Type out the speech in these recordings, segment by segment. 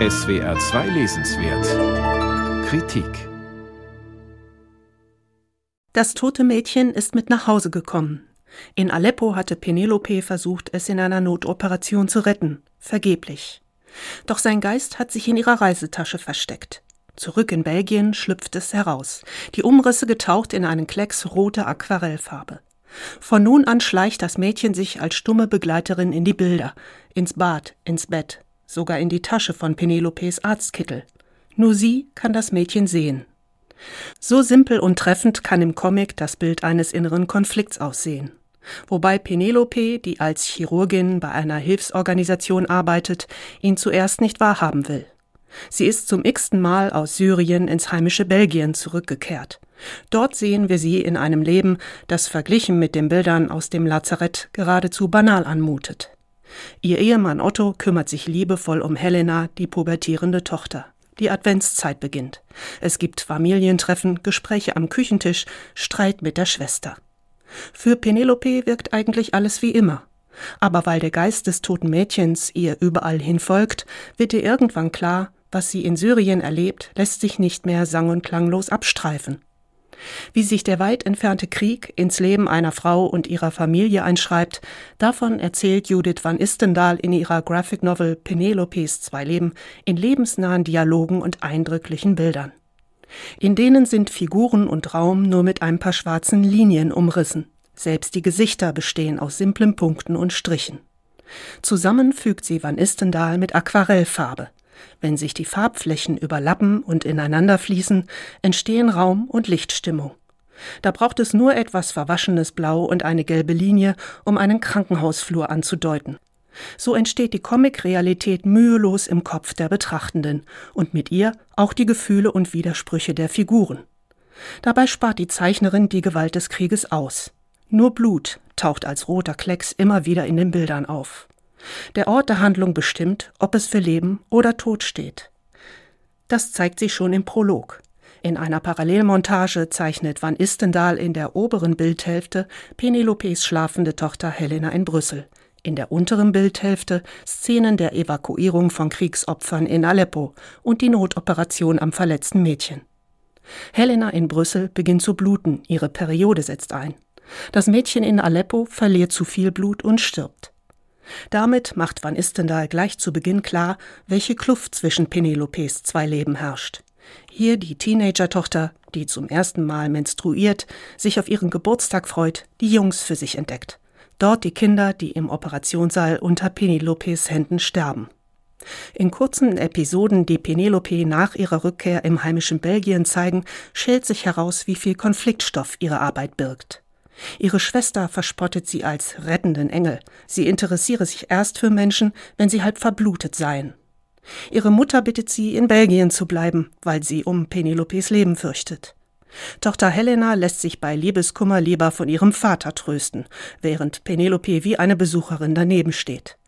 SWR 2 Lesenswert Kritik Das tote Mädchen ist mit nach Hause gekommen. In Aleppo hatte Penelope versucht, es in einer Notoperation zu retten. Vergeblich. Doch sein Geist hat sich in ihrer Reisetasche versteckt. Zurück in Belgien schlüpft es heraus. Die Umrisse getaucht in einen Klecks rote Aquarellfarbe. Von nun an schleicht das Mädchen sich als stumme Begleiterin in die Bilder, ins Bad, ins Bett, sogar in die Tasche von Penelopes Arztkittel. Nur sie kann das Mädchen sehen. So simpel und treffend kann im Comic das Bild eines inneren Konflikts aussehen. Wobei Penelope, die als Chirurgin bei einer Hilfsorganisation arbeitet, ihn zuerst nicht wahrhaben will. Sie ist zum x-ten Mal aus Syrien ins heimische Belgien zurückgekehrt. Dort sehen wir sie in einem Leben, das verglichen mit den Bildern aus dem Lazarett geradezu banal anmutet. Ihr Ehemann Otto kümmert sich liebevoll um Helena, die pubertierende Tochter. Die Adventszeit beginnt. Es gibt Familientreffen, Gespräche am Küchentisch, Streit mit der Schwester. Für Penelope wirkt eigentlich alles wie immer. Aber weil der Geist des toten Mädchens ihr überall hin folgt, wird ihr irgendwann klar, was sie in Syrien erlebt, lässt sich nicht mehr sang- und klanglos abstreifen. Wie sich der weit entfernte Krieg ins Leben einer Frau und ihrer Familie einschreibt, davon erzählt Judith van Istendal in ihrer Graphic Novel Penelopes zwei Leben in lebensnahen Dialogen und eindrücklichen Bildern. In denen sind Figuren und Raum nur mit ein paar schwarzen Linien umrissen. Selbst die Gesichter bestehen aus simplen Punkten und Strichen. Zusammen fügt sie Van Istendal mit Aquarellfarbe. Wenn sich die Farbflächen überlappen und ineinander fließen, entstehen Raum und Lichtstimmung. Da braucht es nur etwas verwaschenes Blau und eine gelbe Linie, um einen Krankenhausflur anzudeuten. So entsteht die Comic-Realität mühelos im Kopf der Betrachtenden und mit ihr auch die Gefühle und Widersprüche der Figuren. Dabei spart die Zeichnerin die Gewalt des Krieges aus. Nur Blut taucht als roter Klecks immer wieder in den Bildern auf. Der Ort der Handlung bestimmt, ob es für Leben oder Tod steht. Das zeigt sich schon im Prolog. In einer Parallelmontage zeichnet Van Istendal in der oberen Bildhälfte Penelopes schlafende Tochter Helena in Brüssel. In der unteren Bildhälfte Szenen der Evakuierung von Kriegsopfern in Aleppo und die Notoperation am verletzten Mädchen. Helena in Brüssel beginnt zu bluten, ihre Periode setzt ein. Das Mädchen in Aleppo verliert zu viel Blut und stirbt. Damit macht Van Istendal gleich zu Beginn klar, welche Kluft zwischen Penelopes zwei Leben herrscht. Hier die Teenager-Tochter, die zum ersten Mal menstruiert, sich auf ihren Geburtstag freut, die Jungs für sich entdeckt. Dort die Kinder, die im Operationssaal unter Penelopes Händen sterben. In kurzen Episoden, die Penelope nach ihrer Rückkehr im heimischen Belgien zeigen, schält sich heraus, wie viel Konfliktstoff ihre Arbeit birgt. Ihre Schwester verspottet sie als rettenden Engel. Sie interessiere sich erst für Menschen, wenn sie halb verblutet seien. Ihre Mutter bittet sie, in Belgien zu bleiben, weil sie um Penelopes Leben fürchtet. Tochter Helena lässt sich bei Liebeskummer lieber von ihrem Vater trösten, während Penelope wie eine Besucherin daneben steht.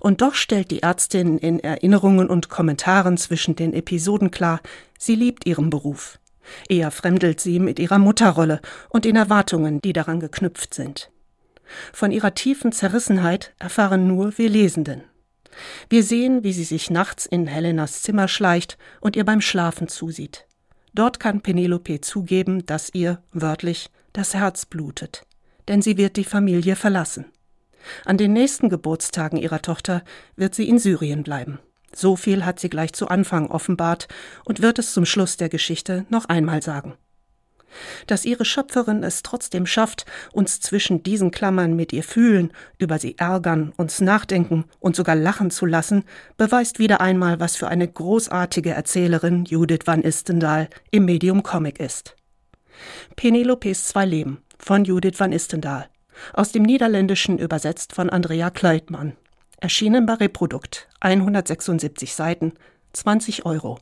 Und doch stellt die Ärztin in Erinnerungen und Kommentaren zwischen den Episoden klar, sie liebt ihren Beruf. Eher fremdelt sie mit ihrer Mutterrolle und den Erwartungen, die daran geknüpft sind. Von ihrer tiefen Zerrissenheit erfahren nur wir Lesenden. Wir sehen, wie sie sich nachts in Helenas Zimmer schleicht und ihr beim Schlafen zusieht. Dort kann Penelope zugeben, dass ihr, wörtlich, das Herz blutet, denn sie wird die Familie verlassen. An den nächsten Geburtstagen ihrer Tochter wird sie in Syrien bleiben. So viel hat sie gleich zu Anfang offenbart und wird es zum Schluss der Geschichte noch einmal sagen. Dass ihre Schöpferin es trotzdem schafft, uns zwischen diesen Klammern mit ihr fühlen, über sie ärgern, uns nachdenken und sogar lachen zu lassen, beweist wieder einmal, was für eine großartige Erzählerin Judith van Istendal im Medium Comic ist. Penelopes zwei Leben von Judith van Istendal. Aus dem Niederländischen übersetzt von Andrea Kleitmann. Erschienen bei Reprodukt, 176 Seiten, 20 Euro.